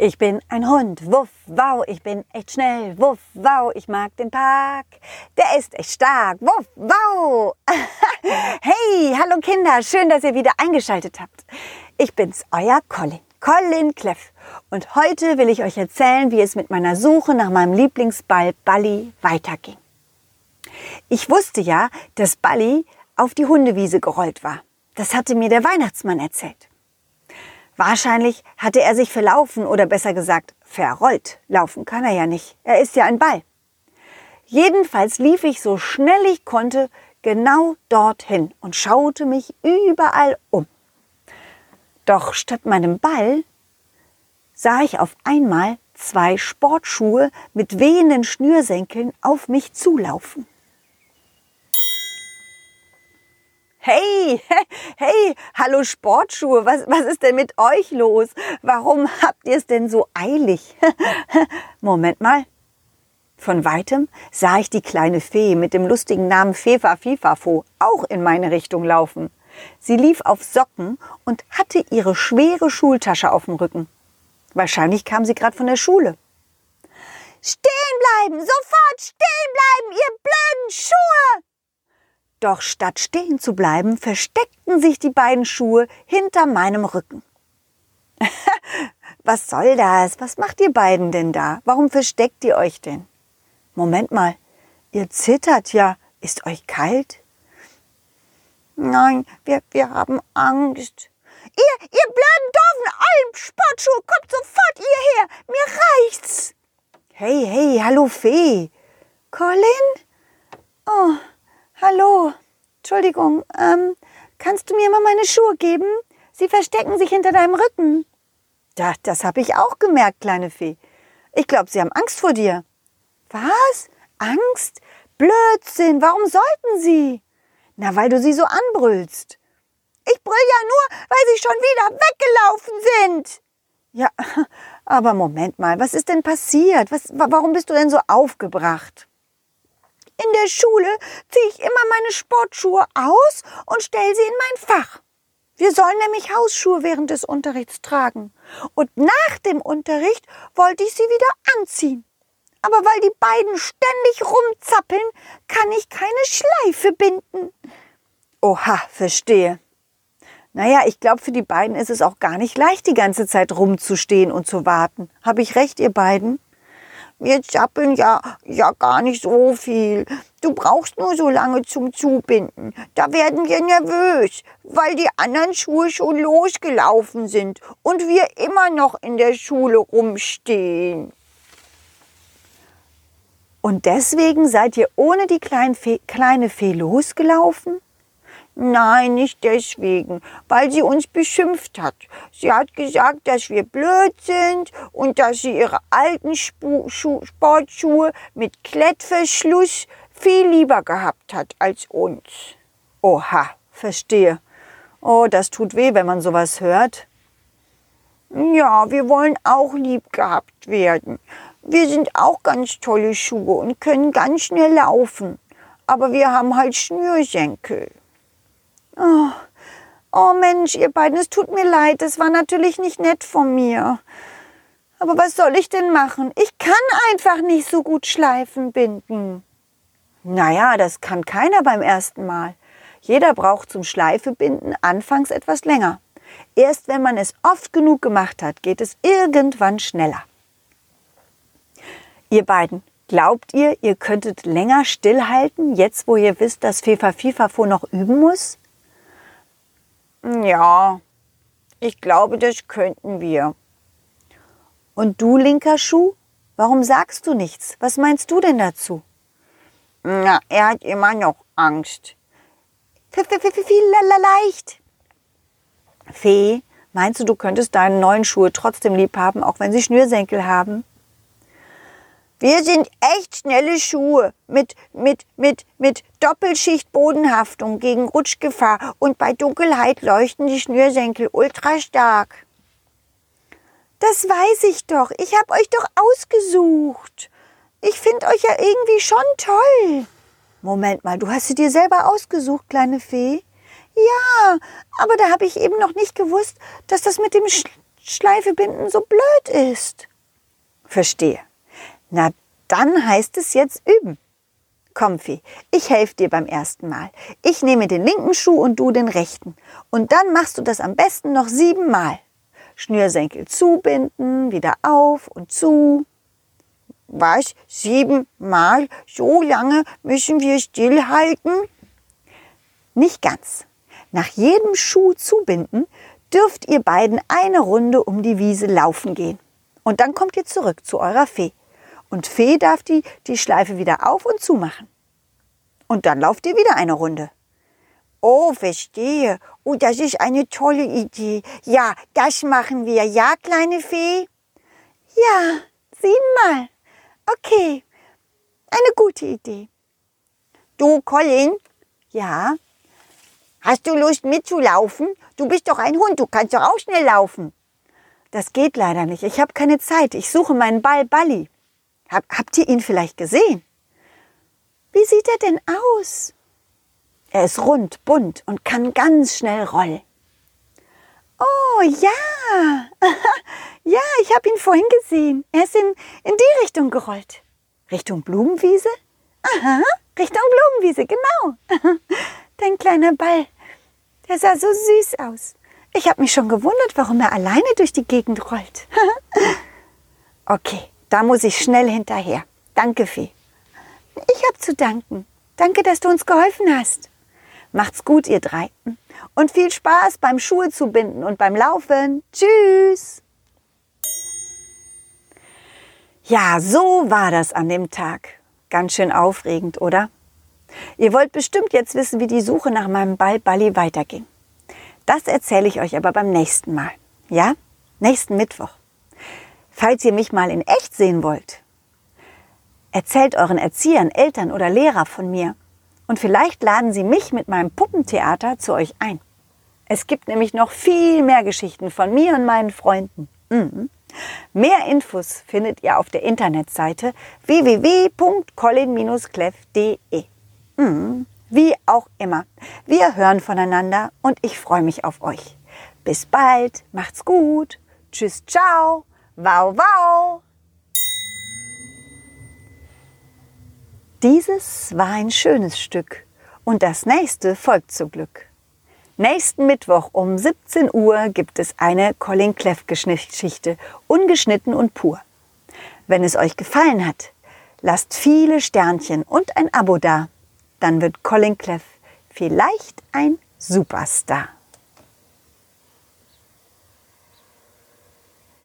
Ich bin ein Hund, wuff, wow, ich bin echt schnell, wuff, wow, ich mag den Park, der ist echt stark, wuff, wow. hey, hallo Kinder, schön, dass ihr wieder eingeschaltet habt. Ich bin's, euer Colin, Colin Kleff. Und heute will ich euch erzählen, wie es mit meiner Suche nach meinem Lieblingsball Balli weiterging. Ich wusste ja, dass Balli auf die Hundewiese gerollt war. Das hatte mir der Weihnachtsmann erzählt. Wahrscheinlich hatte er sich verlaufen oder besser gesagt verrollt. Laufen kann er ja nicht. Er ist ja ein Ball. Jedenfalls lief ich so schnell ich konnte genau dorthin und schaute mich überall um. Doch statt meinem Ball sah ich auf einmal zwei Sportschuhe mit wehenden Schnürsenkeln auf mich zulaufen. Hey, hey, hallo Sportschuhe, was, was ist denn mit euch los? Warum habt ihr es denn so eilig? Moment mal. Von weitem sah ich die kleine Fee mit dem lustigen Namen Fefa Fifafo auch in meine Richtung laufen. Sie lief auf Socken und hatte ihre schwere Schultasche auf dem Rücken. Wahrscheinlich kam sie gerade von der Schule. Stehen bleiben, sofort stehen bleiben, ihr blöden Schuhe! Doch statt stehen zu bleiben, versteckten sich die beiden Schuhe hinter meinem Rücken. Was soll das? Was macht ihr beiden denn da? Warum versteckt ihr euch denn? Moment mal, ihr zittert ja. Ist euch kalt? Nein, wir, wir haben Angst. Ihr, ihr blöden, doofen, alten Sportschuhe, kommt sofort hierher. Mir reicht's. Hey, hey, hallo Fee. Colin? Oh, Hallo, Entschuldigung, ähm, kannst du mir mal meine Schuhe geben? Sie verstecken sich hinter deinem Rücken. Ja, das habe ich auch gemerkt, kleine Fee. Ich glaube, sie haben Angst vor dir. Was? Angst? Blödsinn, warum sollten sie? Na, weil du sie so anbrüllst. Ich brüll ja nur, weil sie schon wieder weggelaufen sind. Ja, aber Moment mal, was ist denn passiert? Was, warum bist du denn so aufgebracht? In der Schule ziehe ich immer meine Sportschuhe aus und stelle sie in mein Fach. Wir sollen nämlich Hausschuhe während des Unterrichts tragen. Und nach dem Unterricht wollte ich sie wieder anziehen. Aber weil die beiden ständig rumzappeln, kann ich keine Schleife binden. Oha, verstehe. Naja, ich glaube, für die beiden ist es auch gar nicht leicht, die ganze Zeit rumzustehen und zu warten. Habe ich recht, ihr beiden? Wir zappeln ja, ja gar nicht so viel. Du brauchst nur so lange zum Zubinden. Da werden wir nervös, weil die anderen Schuhe schon losgelaufen sind und wir immer noch in der Schule rumstehen. Und deswegen seid ihr ohne die kleine Fee, kleine Fee losgelaufen? Nein, nicht deswegen, weil sie uns beschimpft hat. Sie hat gesagt, dass wir blöd sind und dass sie ihre alten Spu Schu Sportschuhe mit Klettverschluss viel lieber gehabt hat als uns. Oha, verstehe. Oh, das tut weh, wenn man sowas hört. Ja, wir wollen auch lieb gehabt werden. Wir sind auch ganz tolle Schuhe und können ganz schnell laufen. Aber wir haben halt Schnürsenkel. Oh, oh Mensch, ihr beiden, es tut mir leid, es war natürlich nicht nett von mir. Aber was soll ich denn machen? Ich kann einfach nicht so gut Schleifen binden. Naja, das kann keiner beim ersten Mal. Jeder braucht zum Schleifebinden anfangs etwas länger. Erst wenn man es oft genug gemacht hat, geht es irgendwann schneller. Ihr beiden, glaubt ihr, ihr könntet länger stillhalten, jetzt wo ihr wisst, dass Fefa Fifafo noch üben muss? Ja, ich glaube, das könnten wir. Und du, linker Schuh? Warum sagst du nichts? Was meinst du denn dazu? Na, er hat immer noch Angst. Leicht. Fee, meinst du, du könntest deine neuen Schuhe trotzdem lieb haben, auch wenn sie Schnürsenkel haben? Wir sind echt schnelle Schuhe mit, mit, mit, mit Doppelschicht Bodenhaftung gegen Rutschgefahr und bei Dunkelheit leuchten die Schnürsenkel ultra stark. Das weiß ich doch. Ich hab euch doch ausgesucht. Ich find euch ja irgendwie schon toll. Moment mal, du hast sie dir selber ausgesucht, kleine Fee? Ja, aber da habe ich eben noch nicht gewusst, dass das mit dem Sch Schleife binden so blöd ist. Verstehe. Na, dann heißt es jetzt üben. Komm, Fee, ich helfe dir beim ersten Mal. Ich nehme den linken Schuh und du den rechten. Und dann machst du das am besten noch siebenmal. Schnürsenkel zubinden, wieder auf und zu. Was? Siebenmal? So lange müssen wir stillhalten? Nicht ganz. Nach jedem Schuh zubinden dürft ihr beiden eine Runde um die Wiese laufen gehen. Und dann kommt ihr zurück zu eurer Fee. Und Fee darf die, die Schleife wieder auf und zu machen. Und dann lauft ihr wieder eine Runde. Oh, verstehe. Oh, das ist eine tolle Idee. Ja, das machen wir. Ja, kleine Fee? Ja, siebenmal. Okay, eine gute Idee. Du, Colin? Ja? Hast du Lust mitzulaufen? Du bist doch ein Hund, du kannst doch auch schnell laufen. Das geht leider nicht. Ich habe keine Zeit. Ich suche meinen Ball Balli. Hab, habt ihr ihn vielleicht gesehen? Wie sieht er denn aus? Er ist rund, bunt und kann ganz schnell rollen. Oh ja, ja, ich habe ihn vorhin gesehen. Er ist in, in die Richtung gerollt. Richtung Blumenwiese? Aha, Richtung Blumenwiese, genau. Dein kleiner Ball, der sah so süß aus. Ich habe mich schon gewundert, warum er alleine durch die Gegend rollt. okay, da muss ich schnell hinterher. Danke, Fee. Ich habe zu danken. Danke, dass du uns geholfen hast. Macht's gut, ihr drei. Und viel Spaß beim Schuhe zu binden und beim Laufen. Tschüss. Ja, so war das an dem Tag. Ganz schön aufregend, oder? Ihr wollt bestimmt jetzt wissen, wie die Suche nach meinem Ball Balli weiterging. Das erzähle ich euch aber beim nächsten Mal. Ja? Nächsten Mittwoch. Falls ihr mich mal in echt sehen wollt, Erzählt euren Erziehern, Eltern oder Lehrer von mir. Und vielleicht laden sie mich mit meinem Puppentheater zu euch ein. Es gibt nämlich noch viel mehr Geschichten von mir und meinen Freunden. Mhm. Mehr Infos findet ihr auf der Internetseite www.colin-cleff.de. Mhm. Wie auch immer. Wir hören voneinander und ich freue mich auf euch. Bis bald, macht's gut. Tschüss, ciao. Wow, wow. Dieses war ein schönes Stück und das nächste folgt zu Glück. Nächsten Mittwoch um 17 Uhr gibt es eine Colin Cleff Geschichte, ungeschnitten und pur. Wenn es euch gefallen hat, lasst viele Sternchen und ein Abo da. Dann wird Colin Cleff vielleicht ein Superstar.